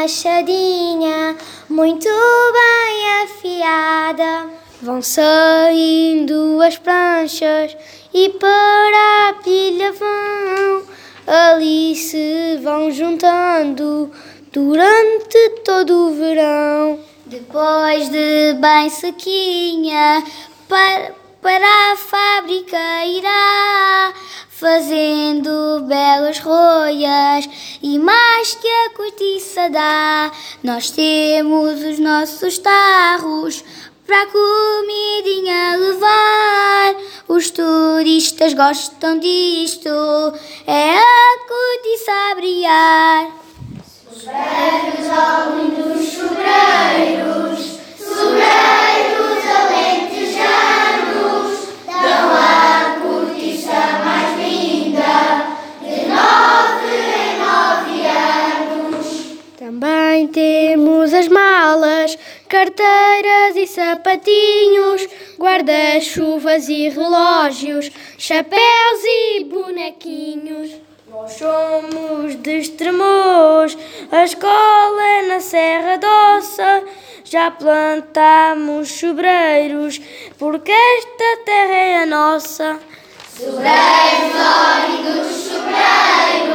machadinha, muito bem afiada. Vão saindo as pranchas e para a pilha vão. Ali se vão juntando durante todo o verão. Depois de bem sequinha, para, para a fábrica irá, fazendo belas roias e mais que a cortiça dá. Nós temos os nossos tarros para a comidinha levar. Os turistas gostam disto, é a cortiça Também temos as malas, carteiras e sapatinhos, guarda-chuvas e relógios, chapéus e bonequinhos. Nós somos de Estremoz, a escola é na Serra Doça. Já plantamos sobreiros, porque esta terra é a nossa. Sobreiros, óridos, sobreiros.